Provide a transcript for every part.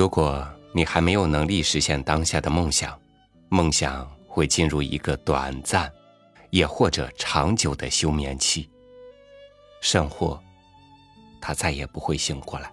如果你还没有能力实现当下的梦想，梦想会进入一个短暂，也或者长久的休眠期，甚或他再也不会醒过来。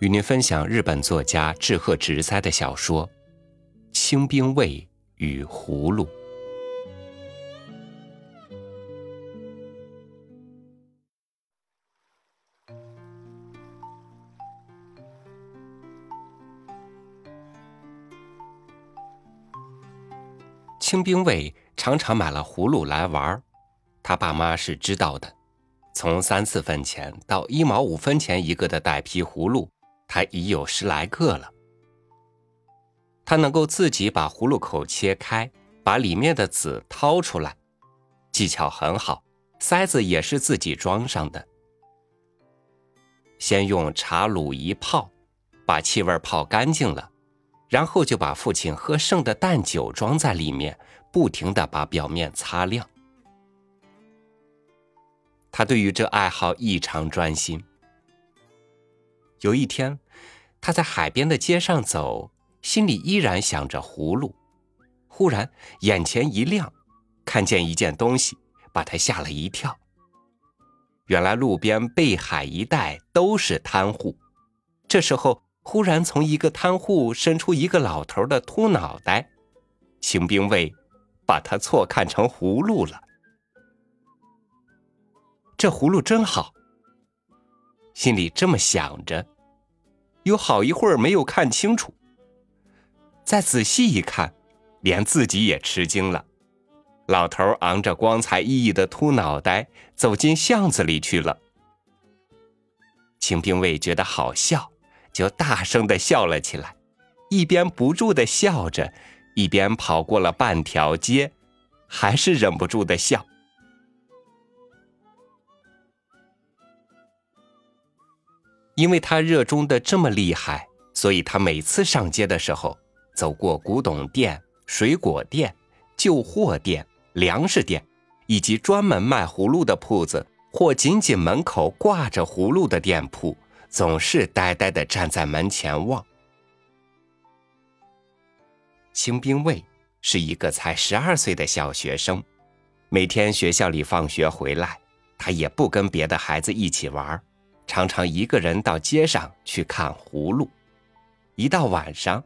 与您分享日本作家志贺直哉的小说《清兵卫与葫芦》。清兵卫常常买了葫芦来玩，他爸妈是知道的。从三四分钱到一毛五分钱一个的带皮葫芦，他已有十来个了。他能够自己把葫芦口切开，把里面的籽掏出来，技巧很好。塞子也是自己装上的。先用茶卤一泡，把气味泡干净了。然后就把父亲喝剩的淡酒装在里面，不停的把表面擦亮。他对于这爱好异常专心。有一天，他在海边的街上走，心里依然想着葫芦。忽然眼前一亮，看见一件东西，把他吓了一跳。原来路边背海一带都是摊户，这时候。忽然，从一个摊户伸出一个老头的秃脑袋，清兵卫把他错看成葫芦了。这葫芦真好，心里这么想着，有好一会儿没有看清楚。再仔细一看，连自己也吃惊了。老头昂着光彩熠熠的秃脑袋走进巷子里去了。清兵卫觉得好笑。就大声的笑了起来，一边不住的笑着，一边跑过了半条街，还是忍不住的笑。因为他热衷的这么厉害，所以他每次上街的时候，走过古董店、水果店、旧货店、粮食店，以及专门卖葫芦的铺子，或仅仅门口挂着葫芦的店铺。总是呆呆的站在门前望。清兵卫是一个才十二岁的小学生，每天学校里放学回来，他也不跟别的孩子一起玩，常常一个人到街上去看葫芦。一到晚上，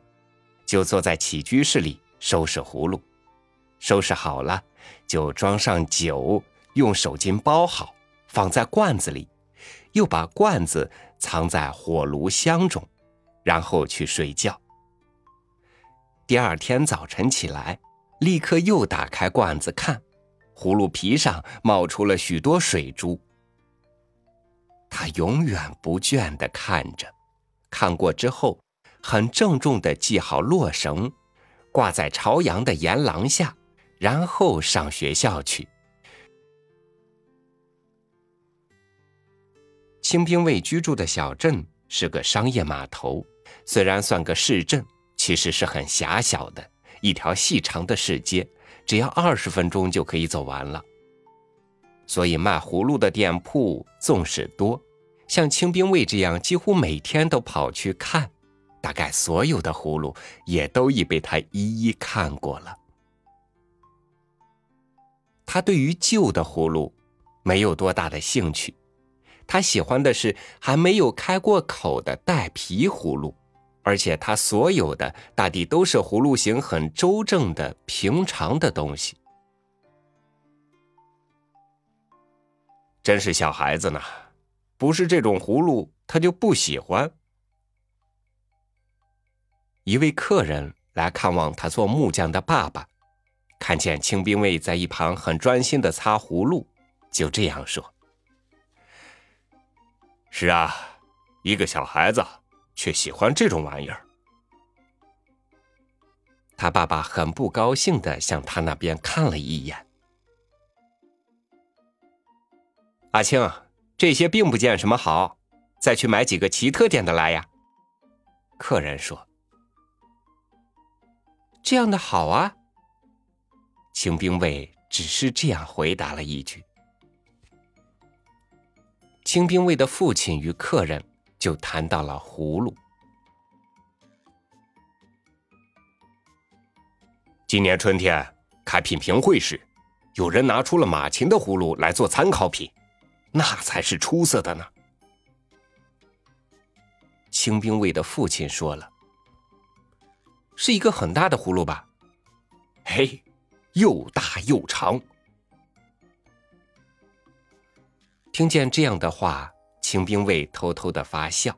就坐在起居室里收拾葫芦，收拾好了就装上酒，用手巾包好，放在罐子里。又把罐子藏在火炉箱中，然后去睡觉。第二天早晨起来，立刻又打开罐子看，葫芦皮上冒出了许多水珠。他永远不倦地看着，看过之后，很郑重地系好络绳，挂在朝阳的檐廊下，然后上学校去。清兵卫居住的小镇是个商业码头，虽然算个市镇，其实是很狭小的一条细长的市街，只要二十分钟就可以走完了。所以卖葫芦的店铺纵使多，像清兵卫这样几乎每天都跑去看，大概所有的葫芦也都已被他一一看过了。他对于旧的葫芦没有多大的兴趣。他喜欢的是还没有开过口的带皮葫芦，而且他所有的大抵都是葫芦形很周正的平常的东西。真是小孩子呢，不是这种葫芦他就不喜欢。一位客人来看望他做木匠的爸爸，看见清兵卫在一旁很专心的擦葫芦，就这样说。是啊，一个小孩子却喜欢这种玩意儿。他爸爸很不高兴的向他那边看了一眼。阿青，这些并不见什么好，再去买几个奇特点的来呀。客人说：“这样的好啊。”清兵卫只是这样回答了一句。清兵卫的父亲与客人就谈到了葫芦。今年春天开品评会时有人拿出了马琴的葫芦来做参考品那才是出色的呢。清兵卫的父亲说了是一个很大的葫芦吧？嘿又大又长。听见这样的话，清兵卫偷偷的发笑。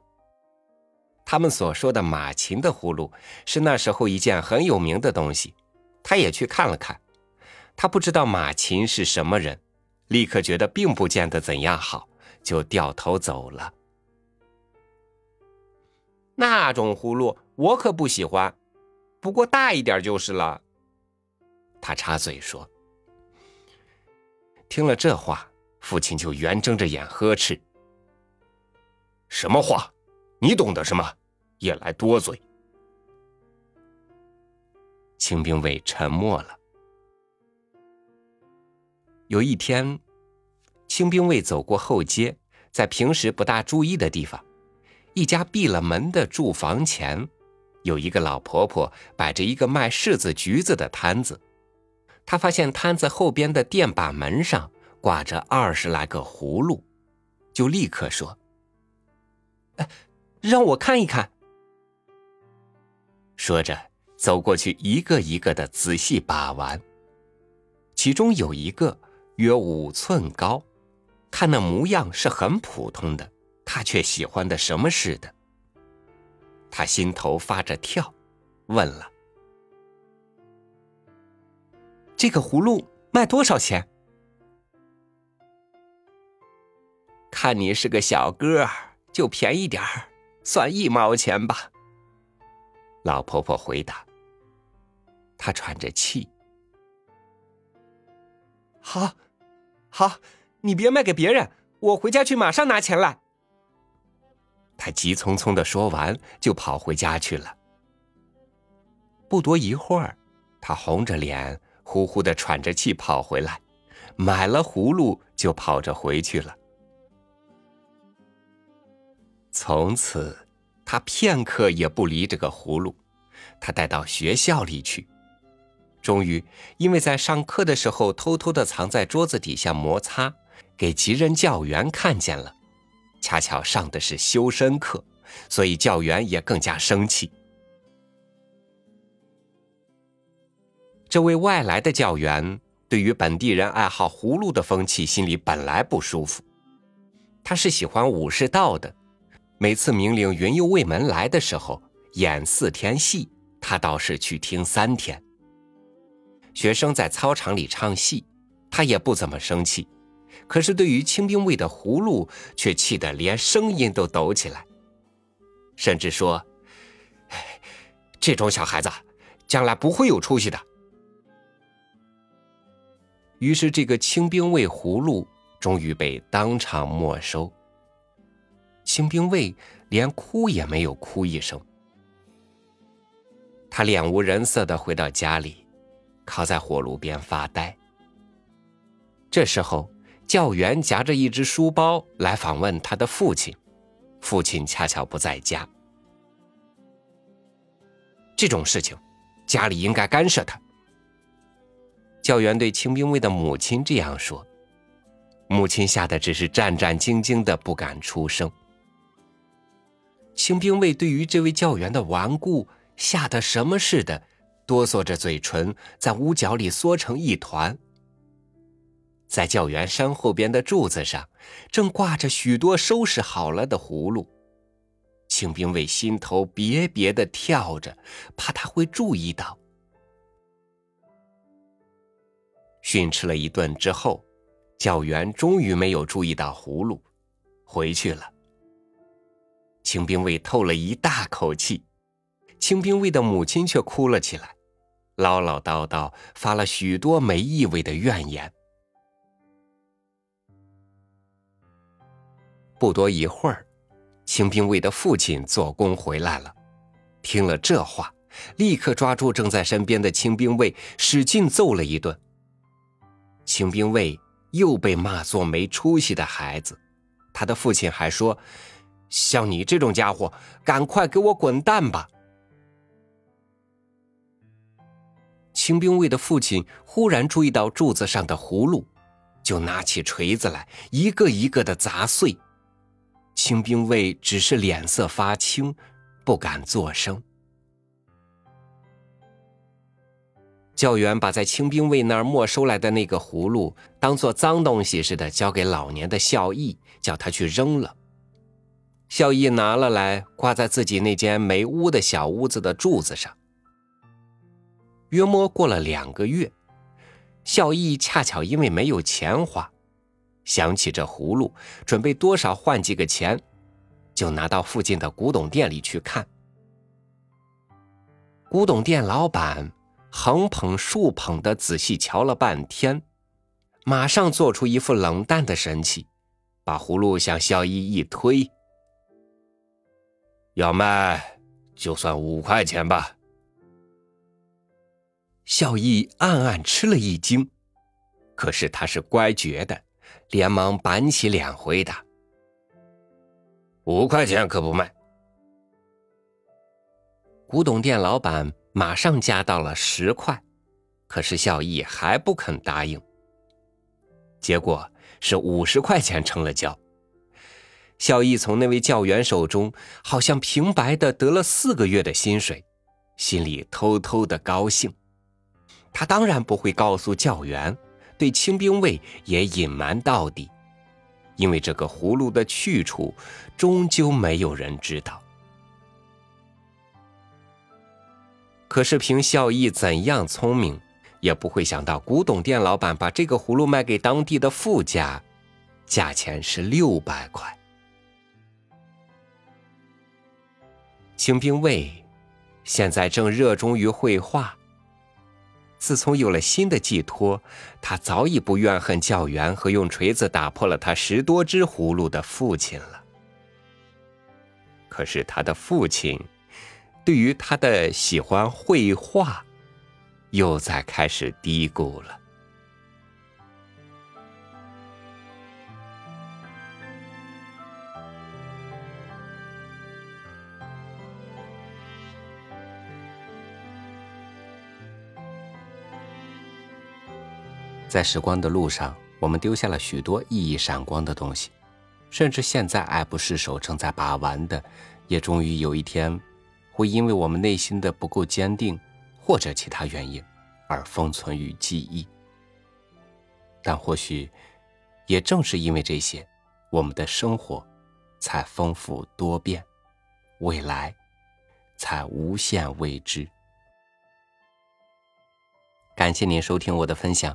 他们所说的马琴的葫芦是那时候一件很有名的东西，他也去看了看。他不知道马琴是什么人，立刻觉得并不见得怎样好，就掉头走了。那种葫芦我可不喜欢，不过大一点就是了。他插嘴说。听了这话，父亲就圆睁着眼呵斥：“什么话？你懂得什么？也来多嘴！”清兵卫沉默了。有一天，清兵卫走过后街，在平时不大注意的地方。一家闭了门的住房前，有一个老婆婆摆着一个卖柿子、橘子的摊子。她发现摊子后边的电把门上挂着二十来个葫芦，就立刻说：“哎，让我看一看。”说着，走过去一个一个的仔细把玩。其中有一个约五寸高，看那模样是很普通的。他却喜欢的什么似的，他心头发着跳，问了：“这个葫芦卖多少钱？”看你是个小哥儿，就便宜点儿，算一毛钱吧。”老婆婆回答。她喘着气：“好，好，你别卖给别人，我回家去马上拿钱来。”他急匆匆的说完，就跑回家去了。不多一会儿，他红着脸、呼呼的喘着气跑回来，买了葫芦就跑着回去了。从此，他片刻也不离这个葫芦，他带到学校里去。终于，因为在上课的时候偷偷的藏在桌子底下摩擦，给级任教员看见了。恰巧上的是修身课，所以教员也更加生气。这位外来的教员对于本地人爱好葫芦的风气心里本来不舒服，他是喜欢武士道的。每次明令云游卫门来的时候演四天戏，他倒是去听三天。学生在操场里唱戏，他也不怎么生气。可是，对于清兵卫的葫芦，却气得连声音都抖起来，甚至说：“这种小孩子，将来不会有出息的。”于是，这个清兵卫葫芦终于被当场没收。清兵卫连哭也没有哭一声，他脸无人色的回到家里，靠在火炉边发呆。这时候。教员夹着一只书包来访问他的父亲，父亲恰巧不在家。这种事情，家里应该干涉他。教员对清兵卫的母亲这样说，母亲吓得只是战战兢兢的，不敢出声。清兵卫对于这位教员的顽固，吓得什么似的，哆嗦着嘴唇，在屋角里缩成一团。在教员山后边的柱子上，正挂着许多收拾好了的葫芦。清兵卫心头别别的跳着，怕他会注意到。训斥了一顿之后，教员终于没有注意到葫芦，回去了。清兵卫透了一大口气，清兵卫的母亲却哭了起来，唠唠叨叨发了许多没意味的怨言。不多一会儿，清兵卫的父亲做工回来了，听了这话，立刻抓住正在身边的清兵卫，使劲揍了一顿。清兵卫又被骂作没出息的孩子，他的父亲还说：“像你这种家伙，赶快给我滚蛋吧！”清兵卫的父亲忽然注意到柱子上的葫芦，就拿起锤子来，一个一个的砸碎。清兵卫只是脸色发青，不敢作声。教员把在清兵卫那儿没收来的那个葫芦当做脏东西似的交给老年的孝义，叫他去扔了。孝义拿了来，挂在自己那间没屋的小屋子的柱子上。约摸过了两个月，孝义恰巧因为没有钱花，想起这葫芦，准备多少换几个钱，就拿到附近的古董店里去看。古董店老板。横捧竖捧的仔细瞧了半天，马上做出一副冷淡的神气，把葫芦向孝义一推：“要卖就算五块钱吧。”孝义暗暗吃了一惊，可是他是乖觉的，连忙板起脸回答：“五块钱可不卖。”古董店老板。马上加到了十块，可是孝义还不肯答应。结果是五十块钱成了交。孝义从那位教员手中好像平白的得了四个月的薪水，心里偷偷的高兴。他当然不会告诉教员，对清兵卫也隐瞒到底，因为这个葫芦的去处，终究没有人知道。可是凭孝义怎样聪明，也不会想到古董店老板把这个葫芦卖给当地的富家，价钱是六百块。清兵卫现在正热衷于绘画。自从有了新的寄托，他早已不怨恨教员和用锤子打破了他十多只葫芦的父亲了。可是他的父亲。对于他的喜欢绘画，又在开始嘀咕了。在时光的路上，我们丢下了许多熠熠闪光的东西，甚至现在爱不释手、正在把玩的，也终于有一天。会因为我们内心的不够坚定，或者其他原因，而封存于记忆。但或许，也正是因为这些，我们的生活才丰富多变，未来才无限未知。感谢您收听我的分享，